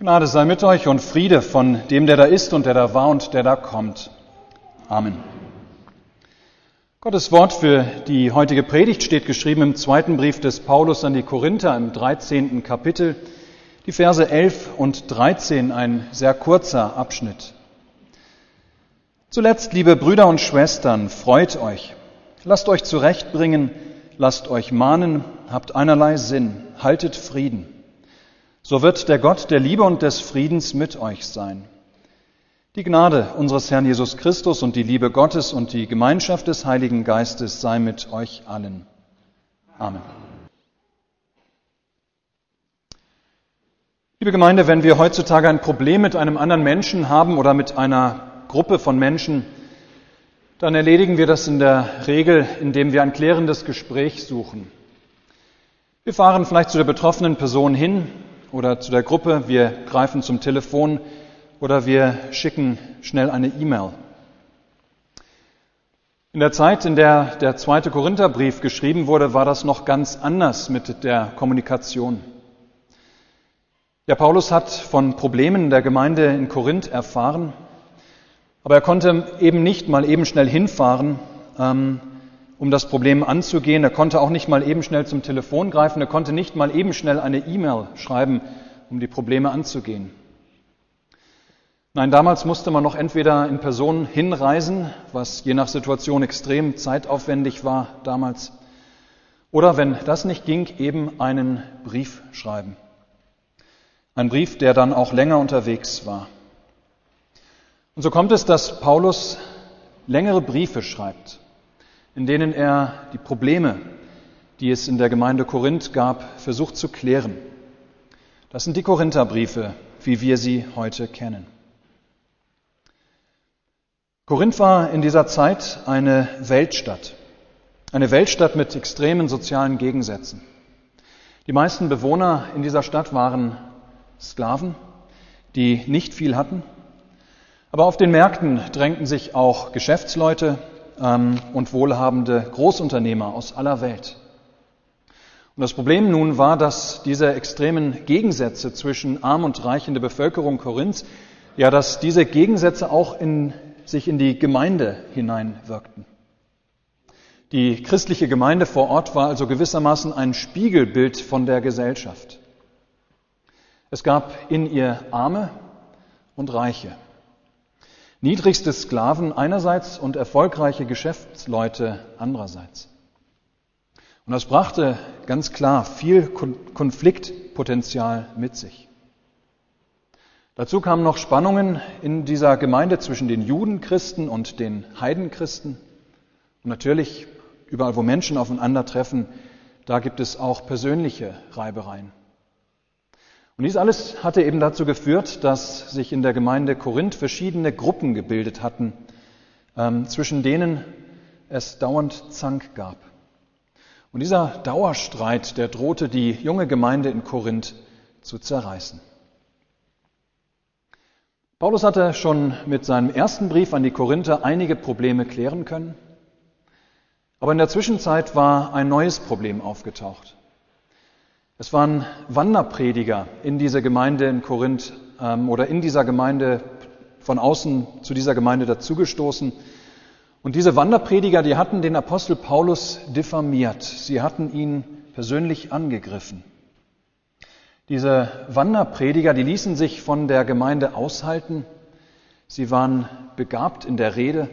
Gnade sei mit euch und Friede von dem, der da ist und der da war und der da kommt. Amen. Gottes Wort für die heutige Predigt steht geschrieben im zweiten Brief des Paulus an die Korinther im 13. Kapitel, die Verse 11 und 13, ein sehr kurzer Abschnitt. Zuletzt, liebe Brüder und Schwestern, freut euch, lasst euch zurechtbringen, lasst euch mahnen, habt einerlei Sinn, haltet Frieden. So wird der Gott der Liebe und des Friedens mit euch sein. Die Gnade unseres Herrn Jesus Christus und die Liebe Gottes und die Gemeinschaft des Heiligen Geistes sei mit euch allen. Amen. Liebe Gemeinde, wenn wir heutzutage ein Problem mit einem anderen Menschen haben oder mit einer Gruppe von Menschen, dann erledigen wir das in der Regel, indem wir ein klärendes Gespräch suchen. Wir fahren vielleicht zu der betroffenen Person hin oder zu der Gruppe, wir greifen zum Telefon oder wir schicken schnell eine E-Mail. In der Zeit, in der der zweite Korintherbrief geschrieben wurde, war das noch ganz anders mit der Kommunikation. Der Paulus hat von Problemen der Gemeinde in Korinth erfahren, aber er konnte eben nicht mal eben schnell hinfahren, ähm, um das Problem anzugehen. Er konnte auch nicht mal eben schnell zum Telefon greifen. Er konnte nicht mal eben schnell eine E-Mail schreiben, um die Probleme anzugehen. Nein, damals musste man noch entweder in Person hinreisen, was je nach Situation extrem zeitaufwendig war damals, oder wenn das nicht ging, eben einen Brief schreiben. Ein Brief, der dann auch länger unterwegs war. Und so kommt es, dass Paulus längere Briefe schreibt in denen er die Probleme, die es in der Gemeinde Korinth gab, versucht zu klären. Das sind die Korintherbriefe, wie wir sie heute kennen. Korinth war in dieser Zeit eine Weltstadt, eine Weltstadt mit extremen sozialen Gegensätzen. Die meisten Bewohner in dieser Stadt waren Sklaven, die nicht viel hatten, aber auf den Märkten drängten sich auch Geschäftsleute, und wohlhabende Großunternehmer aus aller Welt. Und das Problem nun war, dass diese extremen Gegensätze zwischen arm und reich in der Bevölkerung Korinths, ja, dass diese Gegensätze auch in, sich in die Gemeinde hineinwirkten. Die christliche Gemeinde vor Ort war also gewissermaßen ein Spiegelbild von der Gesellschaft. Es gab in ihr Arme und Reiche. Niedrigste Sklaven einerseits und erfolgreiche Geschäftsleute andererseits. Und das brachte ganz klar viel Konfliktpotenzial mit sich. Dazu kamen noch Spannungen in dieser Gemeinde zwischen den Judenchristen und den Heidenchristen. Und natürlich, überall wo Menschen aufeinandertreffen, da gibt es auch persönliche Reibereien. Und dies alles hatte eben dazu geführt, dass sich in der Gemeinde Korinth verschiedene Gruppen gebildet hatten, ähm, zwischen denen es dauernd Zank gab. Und dieser Dauerstreit, der drohte die junge Gemeinde in Korinth zu zerreißen. Paulus hatte schon mit seinem ersten Brief an die Korinther einige Probleme klären können, aber in der Zwischenzeit war ein neues Problem aufgetaucht. Es waren Wanderprediger in dieser Gemeinde in Korinth ähm, oder in dieser Gemeinde von außen zu dieser Gemeinde dazugestoßen. Und diese Wanderprediger, die hatten den Apostel Paulus diffamiert. Sie hatten ihn persönlich angegriffen. Diese Wanderprediger, die ließen sich von der Gemeinde aushalten. Sie waren begabt in der Rede.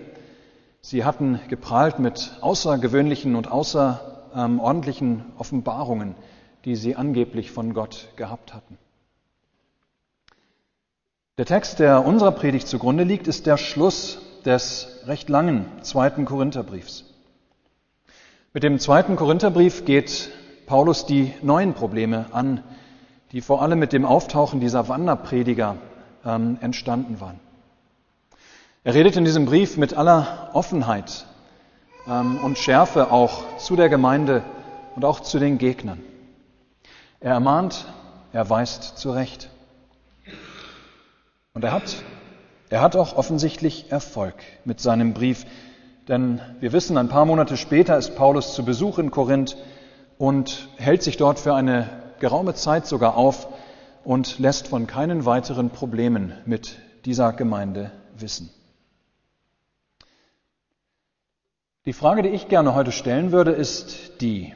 Sie hatten geprahlt mit außergewöhnlichen und außerordentlichen Offenbarungen die sie angeblich von Gott gehabt hatten. Der Text, der unserer Predigt zugrunde liegt, ist der Schluss des recht langen zweiten Korintherbriefs. Mit dem zweiten Korintherbrief geht Paulus die neuen Probleme an, die vor allem mit dem Auftauchen dieser Wanderprediger ähm, entstanden waren. Er redet in diesem Brief mit aller Offenheit ähm, und Schärfe auch zu der Gemeinde und auch zu den Gegnern. Er ermahnt, er weist zurecht. Und er hat, er hat auch offensichtlich Erfolg mit seinem Brief. Denn wir wissen, ein paar Monate später ist Paulus zu Besuch in Korinth und hält sich dort für eine geraume Zeit sogar auf, und lässt von keinen weiteren Problemen mit dieser Gemeinde wissen. Die Frage, die ich gerne heute stellen würde, ist die.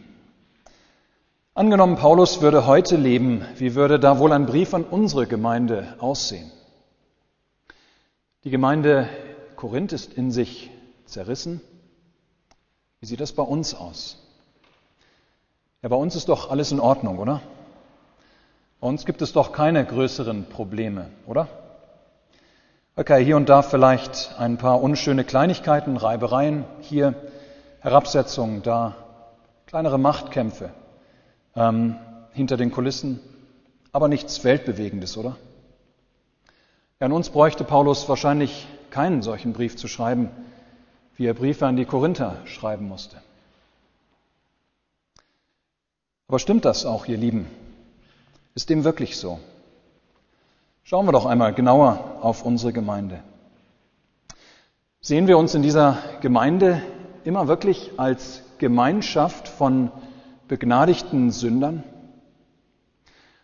Angenommen, Paulus würde heute leben, wie würde da wohl ein Brief an unsere Gemeinde aussehen? Die Gemeinde Korinth ist in sich zerrissen. Wie sieht das bei uns aus? Ja, bei uns ist doch alles in Ordnung, oder? Bei uns gibt es doch keine größeren Probleme, oder? Okay, hier und da vielleicht ein paar unschöne Kleinigkeiten, Reibereien, hier Herabsetzungen, da kleinere Machtkämpfe ähm, hinter den Kulissen, aber nichts Weltbewegendes, oder? Ja, an uns bräuchte Paulus wahrscheinlich keinen solchen Brief zu schreiben, wie er Briefe an die Korinther schreiben musste. Aber stimmt das auch, ihr Lieben? Ist dem wirklich so? Schauen wir doch einmal genauer auf unsere Gemeinde. Sehen wir uns in dieser Gemeinde immer wirklich als Gemeinschaft von begnadigten Sündern?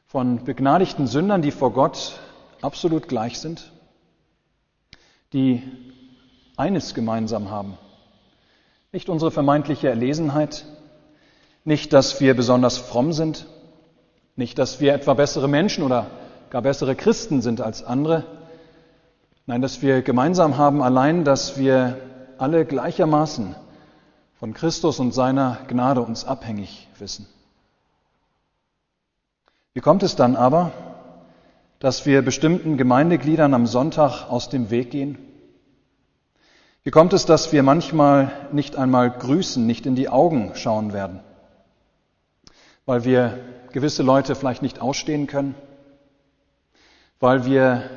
Von begnadigten Sündern, die vor Gott absolut gleich sind? Die eines gemeinsam haben. Nicht unsere vermeintliche Erlesenheit, nicht, dass wir besonders fromm sind, nicht, dass wir etwa bessere Menschen oder gar bessere Christen sind als andere. Nein, dass wir gemeinsam haben allein, dass wir alle gleichermaßen von Christus und seiner Gnade uns abhängig wissen. Wie kommt es dann aber, dass wir bestimmten Gemeindegliedern am Sonntag aus dem Weg gehen? Wie kommt es, dass wir manchmal nicht einmal grüßen, nicht in die Augen schauen werden? Weil wir gewisse Leute vielleicht nicht ausstehen können? weil wir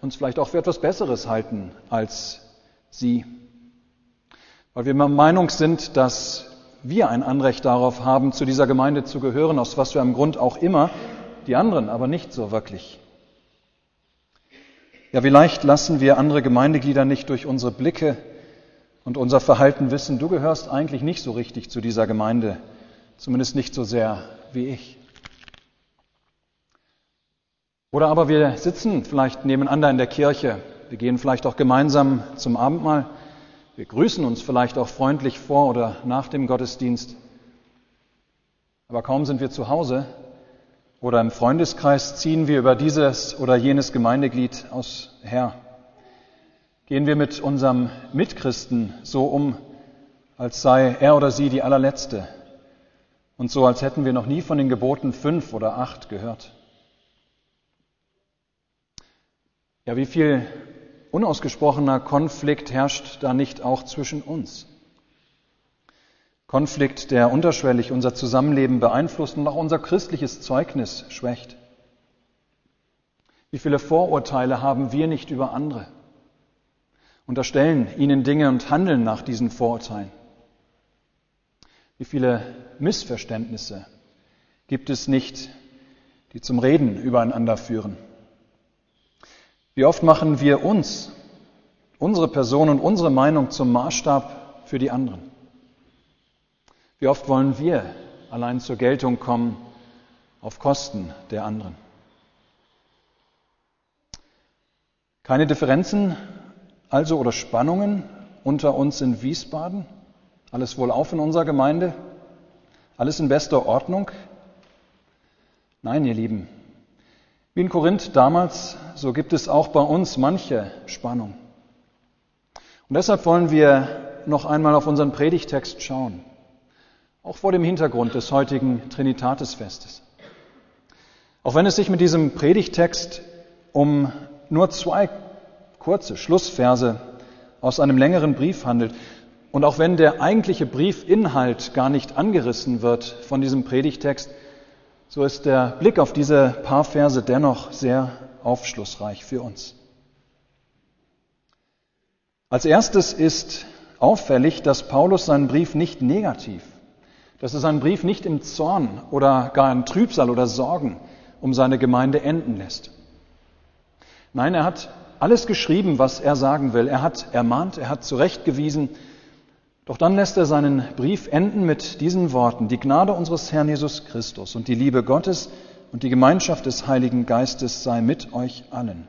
uns vielleicht auch für etwas Besseres halten als sie, weil wir der Meinung sind, dass wir ein Anrecht darauf haben, zu dieser Gemeinde zu gehören, aus was für einem Grund auch immer, die anderen aber nicht so wirklich. Ja, vielleicht lassen wir andere Gemeindeglieder nicht durch unsere Blicke und unser Verhalten wissen, du gehörst eigentlich nicht so richtig zu dieser Gemeinde, zumindest nicht so sehr wie ich. Oder aber wir sitzen vielleicht nebeneinander in der Kirche, wir gehen vielleicht auch gemeinsam zum Abendmahl, wir grüßen uns vielleicht auch freundlich vor oder nach dem Gottesdienst. Aber kaum sind wir zu Hause oder im Freundeskreis, ziehen wir über dieses oder jenes Gemeindeglied aus her. Gehen wir mit unserem Mitchristen so um, als sei er oder sie die allerletzte und so, als hätten wir noch nie von den Geboten fünf oder acht gehört. Ja, wie viel unausgesprochener Konflikt herrscht da nicht auch zwischen uns? Konflikt, der unterschwellig unser Zusammenleben beeinflusst und auch unser christliches Zeugnis schwächt. Wie viele Vorurteile haben wir nicht über andere? Unterstellen ihnen Dinge und handeln nach diesen Vorurteilen. Wie viele Missverständnisse gibt es nicht, die zum Reden übereinander führen? Wie oft machen wir uns, unsere Person und unsere Meinung zum Maßstab für die anderen? Wie oft wollen wir allein zur Geltung kommen auf Kosten der anderen? Keine Differenzen also oder Spannungen unter uns in Wiesbaden? Alles wohlauf in unserer Gemeinde? Alles in bester Ordnung? Nein, ihr Lieben, wie in Korinth damals, so gibt es auch bei uns manche Spannung. Und deshalb wollen wir noch einmal auf unseren Predigtext schauen, auch vor dem Hintergrund des heutigen Trinitatisfestes. Auch wenn es sich mit diesem Predigtext um nur zwei kurze Schlussverse aus einem längeren Brief handelt und auch wenn der eigentliche Briefinhalt gar nicht angerissen wird von diesem Predigtext, so ist der Blick auf diese paar Verse dennoch sehr aufschlussreich für uns. Als erstes ist auffällig, dass Paulus seinen Brief nicht negativ, dass er seinen Brief nicht im Zorn oder gar in Trübsal oder Sorgen um seine Gemeinde enden lässt. Nein, er hat alles geschrieben, was er sagen will. Er hat ermahnt, er hat zurechtgewiesen, doch dann lässt er seinen Brief enden mit diesen Worten. Die Gnade unseres Herrn Jesus Christus und die Liebe Gottes und die Gemeinschaft des Heiligen Geistes sei mit euch allen.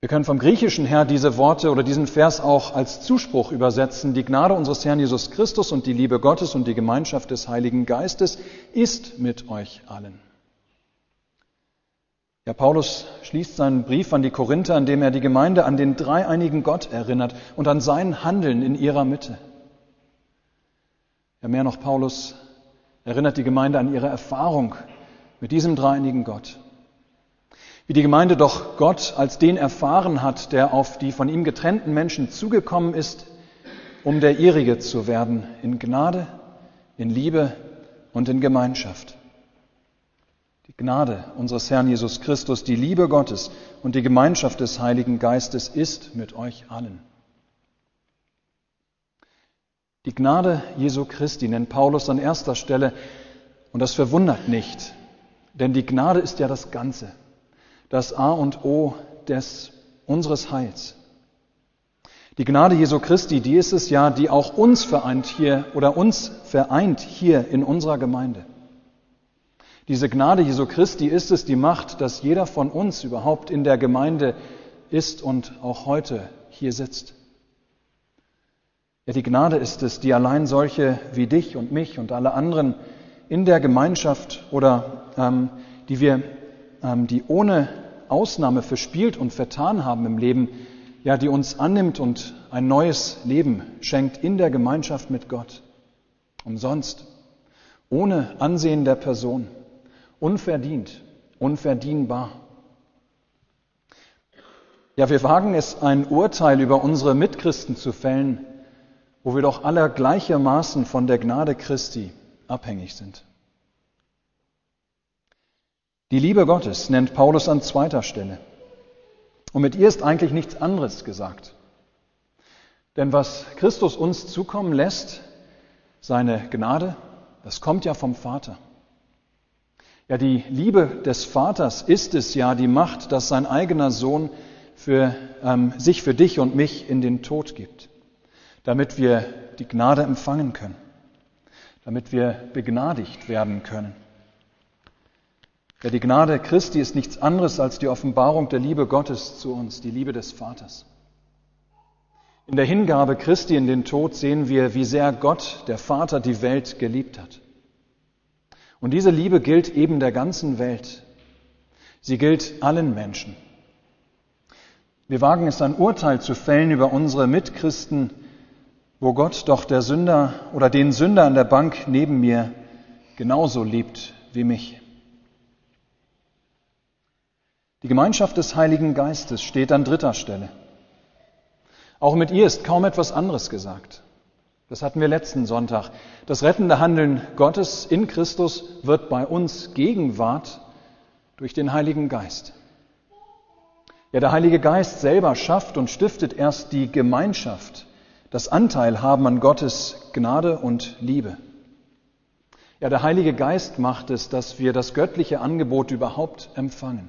Wir können vom Griechischen her diese Worte oder diesen Vers auch als Zuspruch übersetzen. Die Gnade unseres Herrn Jesus Christus und die Liebe Gottes und die Gemeinschaft des Heiligen Geistes ist mit euch allen. Ja, Paulus schließt seinen Brief an die Korinther, in dem er die Gemeinde an den dreieinigen Gott erinnert und an sein Handeln in ihrer Mitte. Ja, mehr noch, Paulus erinnert die Gemeinde an ihre Erfahrung mit diesem dreieinigen Gott. Wie die Gemeinde doch Gott als den erfahren hat, der auf die von ihm getrennten Menschen zugekommen ist, um der ihrige zu werden, in Gnade, in Liebe und in Gemeinschaft. Gnade unseres Herrn Jesus Christus, die Liebe Gottes und die Gemeinschaft des Heiligen Geistes ist mit euch allen. Die Gnade Jesu Christi nennt Paulus an erster Stelle, und das verwundert nicht, denn die Gnade ist ja das Ganze das A und O des unseres Heils. Die Gnade Jesu Christi, die ist es ja, die auch uns vereint hier oder uns vereint hier in unserer Gemeinde. Diese Gnade Jesu Christi ist es, die macht, dass jeder von uns überhaupt in der Gemeinde ist und auch heute hier sitzt. Ja, die Gnade ist es, die allein solche wie dich und mich und alle anderen in der Gemeinschaft oder ähm, die wir ähm, die ohne Ausnahme verspielt und vertan haben im Leben, ja, die uns annimmt und ein neues Leben schenkt in der Gemeinschaft mit Gott. Umsonst, ohne Ansehen der Person, unverdient, unverdienbar. Ja, wir wagen es, ein Urteil über unsere Mitchristen zu fällen, wo wir doch alle gleichermaßen von der Gnade Christi abhängig sind. Die Liebe Gottes nennt Paulus an zweiter Stelle. Und mit ihr ist eigentlich nichts anderes gesagt. Denn was Christus uns zukommen lässt, seine Gnade, das kommt ja vom Vater. Ja, die Liebe des Vaters ist es ja, die macht, dass sein eigener Sohn für, ähm, sich für dich und mich in den Tod gibt, damit wir die Gnade empfangen können, damit wir begnadigt werden können. Ja, die Gnade Christi ist nichts anderes als die Offenbarung der Liebe Gottes zu uns, die Liebe des Vaters. In der Hingabe Christi in den Tod sehen wir, wie sehr Gott, der Vater, die Welt geliebt hat. Und diese Liebe gilt eben der ganzen Welt. Sie gilt allen Menschen. Wir wagen es, ein Urteil zu fällen über unsere Mitchristen, wo Gott doch der Sünder oder den Sünder an der Bank neben mir genauso liebt wie mich. Die Gemeinschaft des Heiligen Geistes steht an dritter Stelle. Auch mit ihr ist kaum etwas anderes gesagt. Das hatten wir letzten Sonntag. Das rettende Handeln Gottes in Christus wird bei uns Gegenwart durch den Heiligen Geist. Ja, der Heilige Geist selber schafft und stiftet erst die Gemeinschaft, das Anteil haben an Gottes Gnade und Liebe. Ja, der Heilige Geist macht es, dass wir das göttliche Angebot überhaupt empfangen.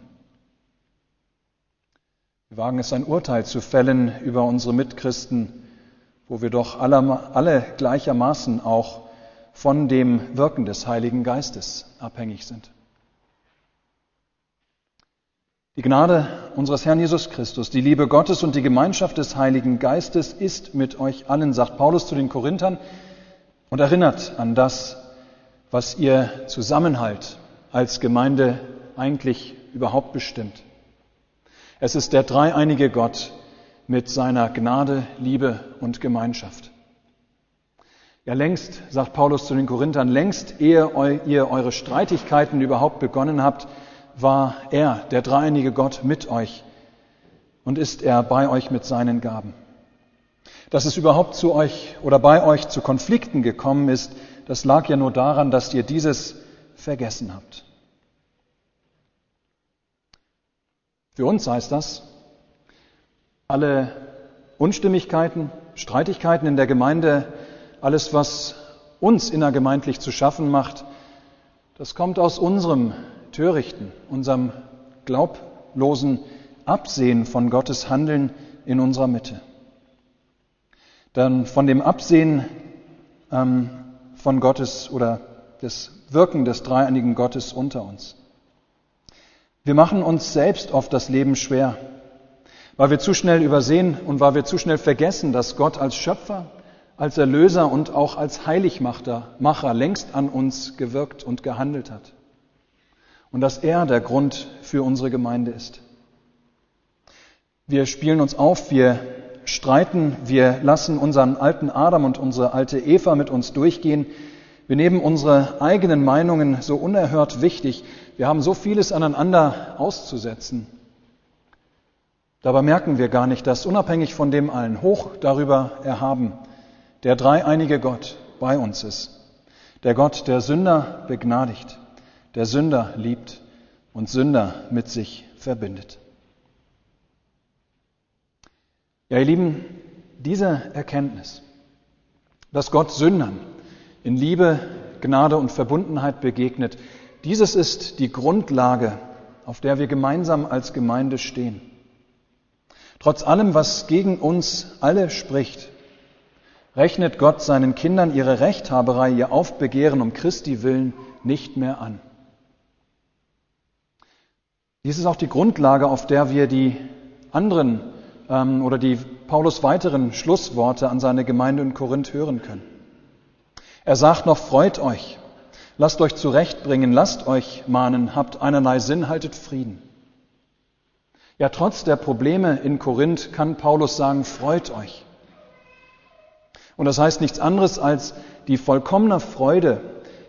Wir wagen es, ein Urteil zu fällen über unsere Mitchristen, wo wir doch alle, alle gleichermaßen auch von dem Wirken des Heiligen Geistes abhängig sind. Die Gnade unseres Herrn Jesus Christus, die Liebe Gottes und die Gemeinschaft des Heiligen Geistes ist mit euch allen, sagt Paulus zu den Korinthern und erinnert an das, was ihr Zusammenhalt als Gemeinde eigentlich überhaupt bestimmt. Es ist der dreieinige Gott mit seiner Gnade, Liebe und Gemeinschaft. Ja, längst, sagt Paulus zu den Korinthern, längst ehe ihr eure Streitigkeiten überhaupt begonnen habt, war er, der dreieinige Gott, mit euch und ist er bei euch mit seinen Gaben. Dass es überhaupt zu euch oder bei euch zu Konflikten gekommen ist, das lag ja nur daran, dass ihr dieses vergessen habt. Für uns heißt das, alle Unstimmigkeiten, Streitigkeiten in der Gemeinde, alles, was uns innergemeindlich zu schaffen macht, das kommt aus unserem törichten, unserem glaublosen Absehen von Gottes Handeln in unserer Mitte. Dann von dem Absehen ähm, von Gottes oder des Wirken des dreieinigen Gottes unter uns. Wir machen uns selbst oft das Leben schwer, weil wir zu schnell übersehen und weil wir zu schnell vergessen, dass Gott als Schöpfer, als Erlöser und auch als Heiligmacher Macher längst an uns gewirkt und gehandelt hat. Und dass er der Grund für unsere Gemeinde ist. Wir spielen uns auf, wir streiten, wir lassen unseren alten Adam und unsere alte Eva mit uns durchgehen. Wir nehmen unsere eigenen Meinungen so unerhört wichtig. Wir haben so vieles aneinander auszusetzen. Dabei merken wir gar nicht, dass unabhängig von dem allen, hoch darüber erhaben, der dreieinige Gott bei uns ist. Der Gott, der Sünder begnadigt, der Sünder liebt und Sünder mit sich verbindet. Ja, ihr Lieben, diese Erkenntnis, dass Gott Sündern in Liebe, Gnade und Verbundenheit begegnet, dieses ist die Grundlage, auf der wir gemeinsam als Gemeinde stehen. Trotz allem, was gegen uns alle spricht, rechnet Gott seinen Kindern ihre Rechthaberei, ihr Aufbegehren um Christi willen nicht mehr an. Dies ist auch die Grundlage, auf der wir die anderen ähm, oder die Paulus weiteren Schlussworte an seine Gemeinde in Korinth hören können. Er sagt noch, freut euch, lasst euch zurechtbringen, lasst euch mahnen, habt einerlei Sinn, haltet Frieden. Ja, trotz der Probleme in Korinth kann Paulus sagen, freut euch. Und das heißt nichts anderes als die vollkommene Freude,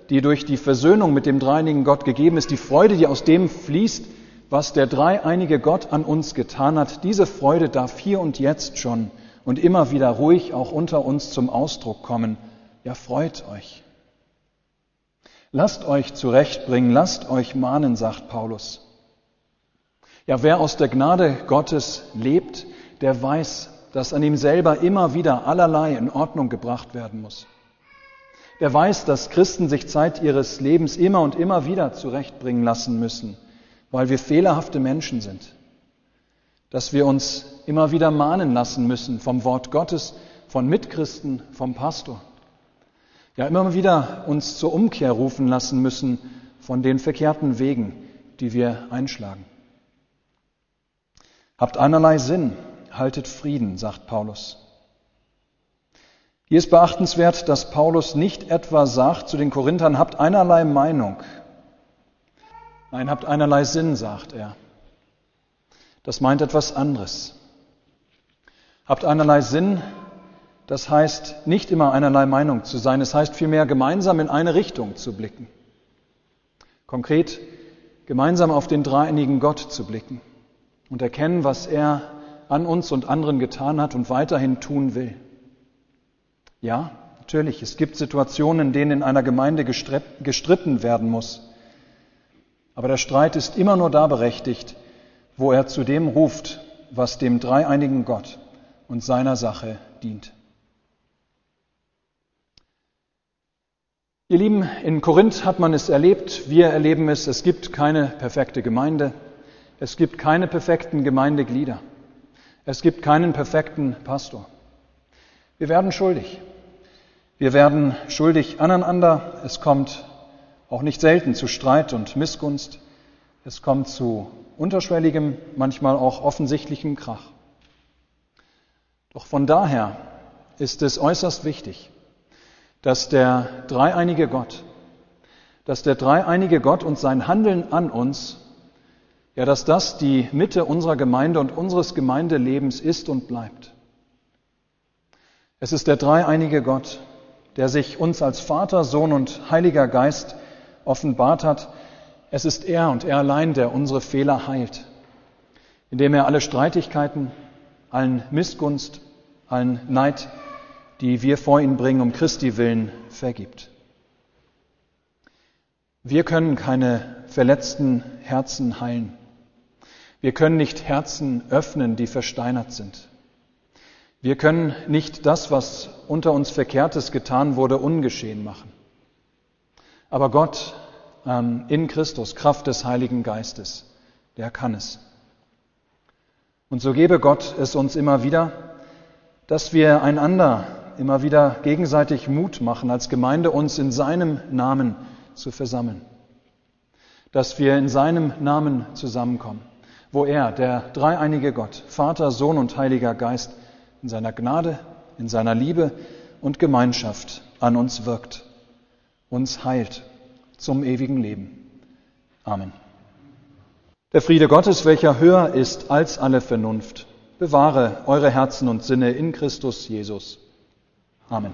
die durch die Versöhnung mit dem dreinigen Gott gegeben ist, die Freude, die aus dem fließt, was der dreieinige Gott an uns getan hat, diese Freude darf hier und jetzt schon und immer wieder ruhig auch unter uns zum Ausdruck kommen. Ja, freut euch. Lasst euch zurechtbringen, lasst euch mahnen, sagt Paulus. Ja, wer aus der Gnade Gottes lebt, der weiß, dass an ihm selber immer wieder allerlei in Ordnung gebracht werden muss. Der weiß, dass Christen sich Zeit ihres Lebens immer und immer wieder zurechtbringen lassen müssen weil wir fehlerhafte Menschen sind, dass wir uns immer wieder mahnen lassen müssen vom Wort Gottes, von Mitchristen, vom Pastor. Ja, immer wieder uns zur Umkehr rufen lassen müssen von den verkehrten Wegen, die wir einschlagen. Habt einerlei Sinn, haltet Frieden, sagt Paulus. Hier ist beachtenswert, dass Paulus nicht etwa sagt zu den Korinthern, habt einerlei Meinung, Nein, habt einerlei Sinn, sagt er. Das meint etwas anderes. Habt einerlei Sinn, das heißt nicht immer einerlei Meinung zu sein, es heißt vielmehr gemeinsam in eine Richtung zu blicken. Konkret gemeinsam auf den dreieinigen Gott zu blicken und erkennen, was er an uns und anderen getan hat und weiterhin tun will. Ja, natürlich, es gibt Situationen, in denen in einer Gemeinde gestritten werden muss. Aber der Streit ist immer nur da berechtigt, wo er zu dem ruft, was dem dreieinigen Gott und seiner Sache dient. Ihr Lieben, in Korinth hat man es erlebt, wir erleben es, es gibt keine perfekte Gemeinde, es gibt keine perfekten Gemeindeglieder, es gibt keinen perfekten Pastor. Wir werden schuldig. Wir werden schuldig aneinander, es kommt auch nicht selten zu Streit und Missgunst. Es kommt zu unterschwelligem, manchmal auch offensichtlichem Krach. Doch von daher ist es äußerst wichtig, dass der dreieinige Gott, dass der dreieinige Gott und sein Handeln an uns, ja, dass das die Mitte unserer Gemeinde und unseres Gemeindelebens ist und bleibt. Es ist der dreieinige Gott, der sich uns als Vater, Sohn und Heiliger Geist offenbart hat, es ist er und er allein, der unsere Fehler heilt, indem er alle Streitigkeiten, allen Missgunst, allen Neid, die wir vor ihn bringen, um Christi willen, vergibt. Wir können keine verletzten Herzen heilen. Wir können nicht Herzen öffnen, die versteinert sind. Wir können nicht das, was unter uns Verkehrtes getan wurde, ungeschehen machen. Aber Gott ähm, in Christus, Kraft des Heiligen Geistes, der kann es. Und so gebe Gott es uns immer wieder, dass wir einander immer wieder gegenseitig Mut machen, als Gemeinde uns in seinem Namen zu versammeln. Dass wir in seinem Namen zusammenkommen, wo er, der dreieinige Gott, Vater, Sohn und Heiliger Geist, in seiner Gnade, in seiner Liebe und Gemeinschaft an uns wirkt, uns heilt zum ewigen Leben. Amen. Der Friede Gottes, welcher höher ist als alle Vernunft, bewahre eure Herzen und Sinne in Christus Jesus. Amen.